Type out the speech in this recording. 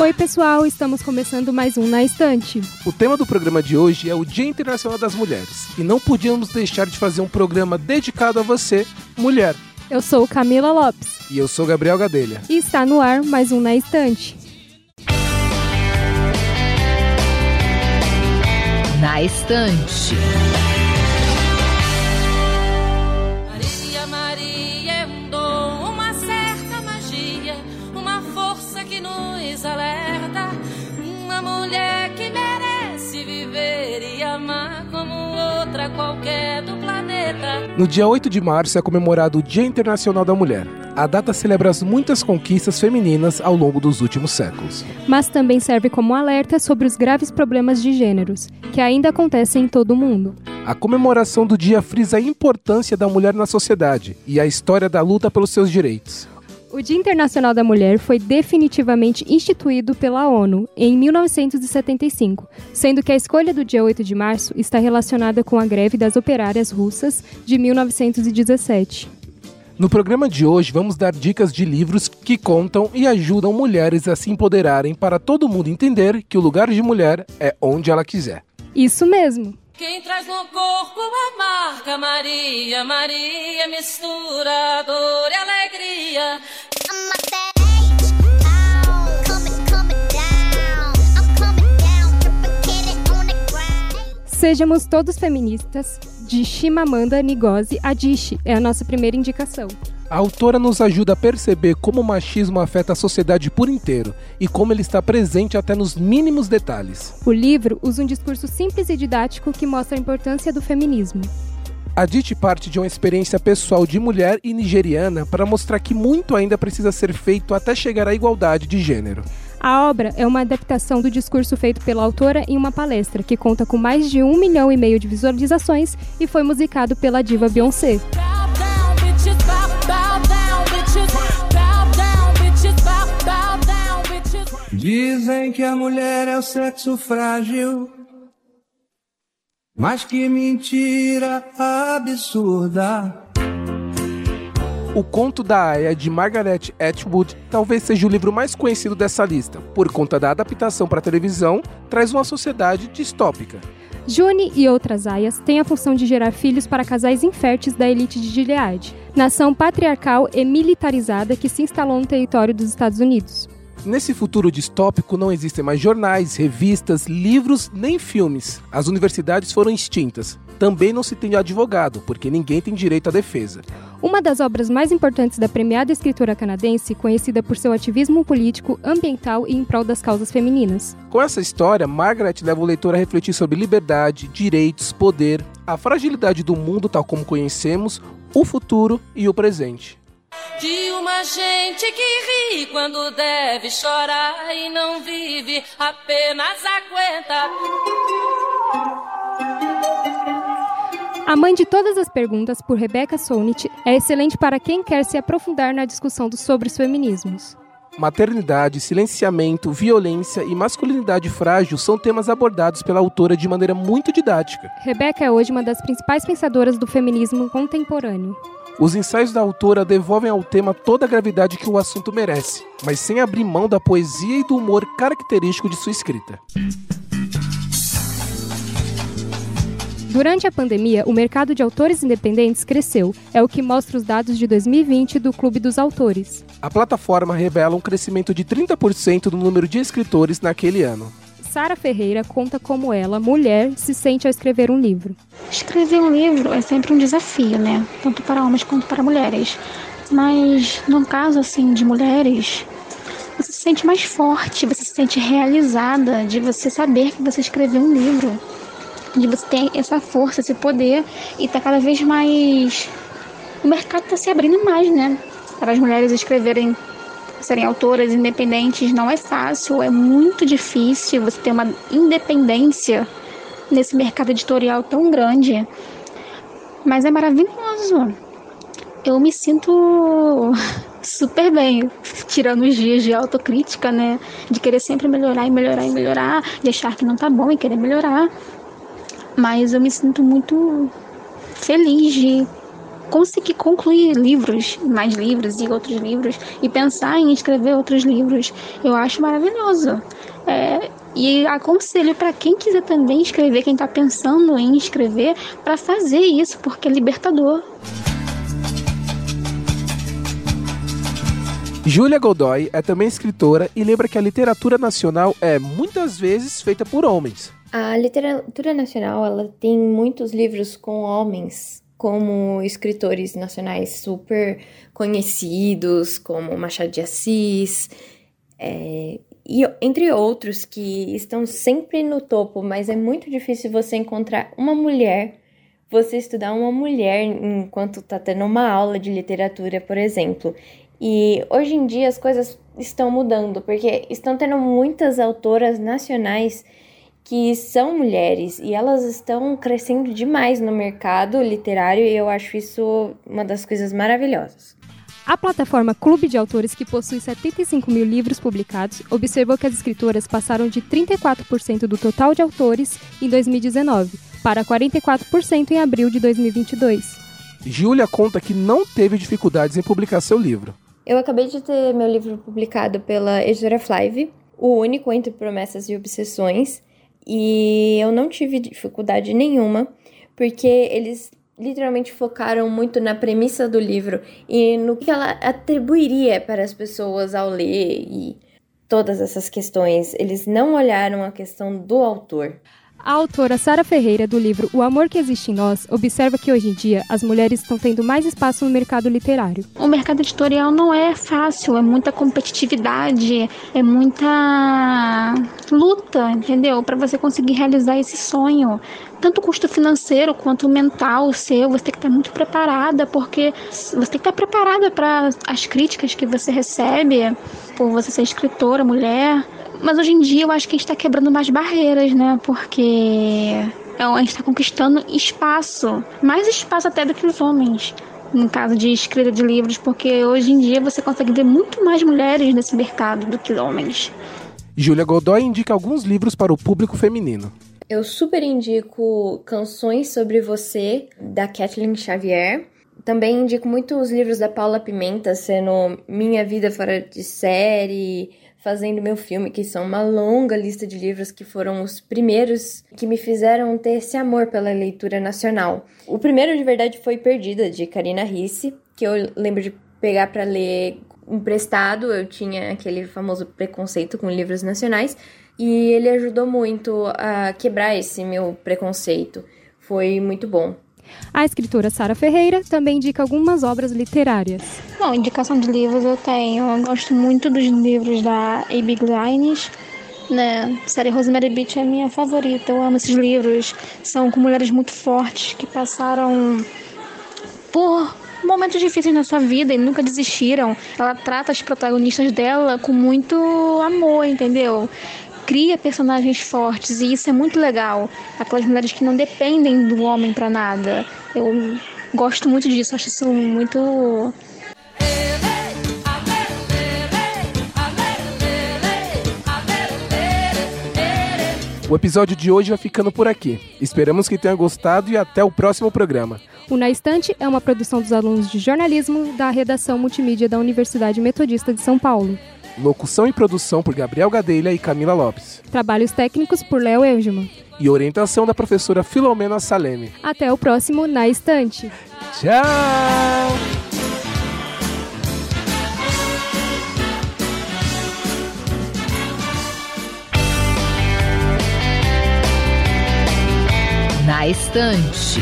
Oi, pessoal, estamos começando mais um Na Estante. O tema do programa de hoje é o Dia Internacional das Mulheres e não podíamos deixar de fazer um programa dedicado a você, mulher. Eu sou Camila Lopes. E eu sou Gabriel Gadelha. E está no ar mais um Na Estante. Na Estante. No dia 8 de março é comemorado o Dia Internacional da Mulher. A data celebra as muitas conquistas femininas ao longo dos últimos séculos. Mas também serve como alerta sobre os graves problemas de gêneros, que ainda acontecem em todo o mundo. A comemoração do dia frisa a importância da mulher na sociedade e a história da luta pelos seus direitos. O Dia Internacional da Mulher foi definitivamente instituído pela ONU em 1975, sendo que a escolha do dia 8 de março está relacionada com a greve das operárias russas de 1917. No programa de hoje, vamos dar dicas de livros que contam e ajudam mulheres a se empoderarem para todo mundo entender que o lugar de mulher é onde ela quiser. Isso mesmo! Quem traz no corpo a marca Maria, Maria mistura dor e alegria. Sejamos todos feministas, de Shimamanda Ngozi Adichie é a nossa primeira indicação. A autora nos ajuda a perceber como o machismo afeta a sociedade por inteiro e como ele está presente até nos mínimos detalhes. O livro usa um discurso simples e didático que mostra a importância do feminismo. A Dite parte de uma experiência pessoal de mulher e nigeriana para mostrar que muito ainda precisa ser feito até chegar à igualdade de gênero. A obra é uma adaptação do discurso feito pela autora em uma palestra que conta com mais de um milhão e meio de visualizações e foi musicado pela diva Beyoncé. Dizem que a mulher é o sexo frágil, mas que mentira absurda. O Conto da Aya, de Margaret Atwood, talvez seja o livro mais conhecido dessa lista, por conta da adaptação para televisão, traz uma sociedade distópica. June e outras aias têm a função de gerar filhos para casais inférteis da elite de Gilead, nação patriarcal e militarizada que se instalou no território dos Estados Unidos. Nesse futuro distópico não existem mais jornais, revistas, livros nem filmes. As universidades foram extintas. Também não se tem advogado, porque ninguém tem direito à defesa. Uma das obras mais importantes da premiada escritora canadense, conhecida por seu ativismo político, ambiental e em prol das causas femininas. Com essa história, Margaret leva o leitor a refletir sobre liberdade, direitos, poder, a fragilidade do mundo tal como conhecemos, o futuro e o presente. De uma gente que ri quando deve chorar e não vive, apenas aguenta. A Mãe de Todas as Perguntas, por Rebecca Solnit, é excelente para quem quer se aprofundar na discussão do- sobre os feminismos. Maternidade, silenciamento, violência e masculinidade frágil são temas abordados pela autora de maneira muito didática. Rebecca é hoje uma das principais pensadoras do feminismo contemporâneo. Os ensaios da autora devolvem ao tema toda a gravidade que o assunto merece, mas sem abrir mão da poesia e do humor característico de sua escrita. Durante a pandemia, o mercado de autores independentes cresceu, é o que mostra os dados de 2020 do Clube dos Autores. A plataforma revela um crescimento de 30% no número de escritores naquele ano. Sara Ferreira conta como ela, mulher, se sente ao escrever um livro. Escrever um livro é sempre um desafio, né? Tanto para homens quanto para mulheres. Mas no caso assim de mulheres, você se sente mais forte, você se sente realizada de você saber que você escreveu um livro, de você ter essa força, esse poder e tá cada vez mais o mercado está se abrindo mais, né? Para as mulheres escreverem serem autoras independentes não é fácil, é muito difícil você ter uma independência nesse mercado editorial tão grande. Mas é maravilhoso. Eu me sinto super bem, tirando os dias de autocrítica, né? De querer sempre melhorar e melhorar e melhorar, de achar que não tá bom e querer melhorar. Mas eu me sinto muito feliz de conseguir concluir livros, mais livros e outros livros, e pensar em escrever outros livros, eu acho maravilhoso. É, e aconselho para quem quiser também escrever, quem está pensando em escrever, para fazer isso, porque é libertador. Júlia Godoy é também escritora e lembra que a literatura nacional é muitas vezes feita por homens. A literatura nacional ela tem muitos livros com homens como escritores nacionais super conhecidos, como Machado de Assis, é, e entre outros que estão sempre no topo, mas é muito difícil você encontrar uma mulher, você estudar uma mulher enquanto está tendo uma aula de literatura, por exemplo. E hoje em dia as coisas estão mudando, porque estão tendo muitas autoras nacionais que são mulheres e elas estão crescendo demais no mercado literário e eu acho isso uma das coisas maravilhosas. A plataforma Clube de Autores, que possui 75 mil livros publicados, observou que as escritoras passaram de 34% do total de autores em 2019 para 44% em abril de 2022. Júlia conta que não teve dificuldades em publicar seu livro. Eu acabei de ter meu livro publicado pela editora Flive, o único entre promessas e obsessões, e eu não tive dificuldade nenhuma, porque eles literalmente focaram muito na premissa do livro e no que ela atribuiria para as pessoas ao ler e todas essas questões. Eles não olharam a questão do autor. A autora Sara Ferreira, do livro O Amor que Existe em Nós, observa que hoje em dia as mulheres estão tendo mais espaço no mercado literário. O mercado editorial não é fácil, é muita competitividade, é muita luta, entendeu? Para você conseguir realizar esse sonho. Tanto custo financeiro quanto mental seu, você tem que estar muito preparada, porque você tem que estar preparada para as críticas que você recebe por você ser escritora, mulher. Mas hoje em dia eu acho que a gente está quebrando mais barreiras, né? Porque a gente está conquistando espaço, mais espaço até do que os homens, no caso de escrita de livros, porque hoje em dia você consegue ver muito mais mulheres nesse mercado do que homens. Júlia Godoy indica alguns livros para o público feminino. Eu super indico Canções sobre Você, da Kathleen Xavier. Também indico muito os livros da Paula Pimenta, sendo Minha Vida Fora de Série, Fazendo Meu Filme, que são uma longa lista de livros que foram os primeiros que me fizeram ter esse amor pela leitura nacional. O primeiro, de verdade, foi Perdida, de Karina Risse, que eu lembro de pegar para ler emprestado. Eu tinha aquele famoso preconceito com livros nacionais e ele ajudou muito a quebrar esse meu preconceito. Foi muito bom. A escritora Sara Ferreira também indica algumas obras literárias. Bom, indicação de livros eu tenho. Eu gosto muito dos livros da A.B. Glines. Né? A série Rosemary Beach é minha favorita. Eu amo esses livros. São com mulheres muito fortes que passaram por momentos difíceis na sua vida e nunca desistiram. Ela trata as protagonistas dela com muito amor, entendeu? Cria personagens fortes e isso é muito legal. Aquelas mulheres que não dependem do homem para nada. Eu gosto muito disso, acho isso muito O episódio de hoje vai ficando por aqui. Esperamos que tenha gostado e até o próximo programa. O Na Estante é uma produção dos alunos de jornalismo da redação multimídia da Universidade Metodista de São Paulo. Locução e produção por Gabriel Gadelha e Camila Lopes. Trabalhos técnicos por Léo Elgeman. E orientação da professora Filomena Saleme. Até o próximo Na Estante. Tchau! Na Estante.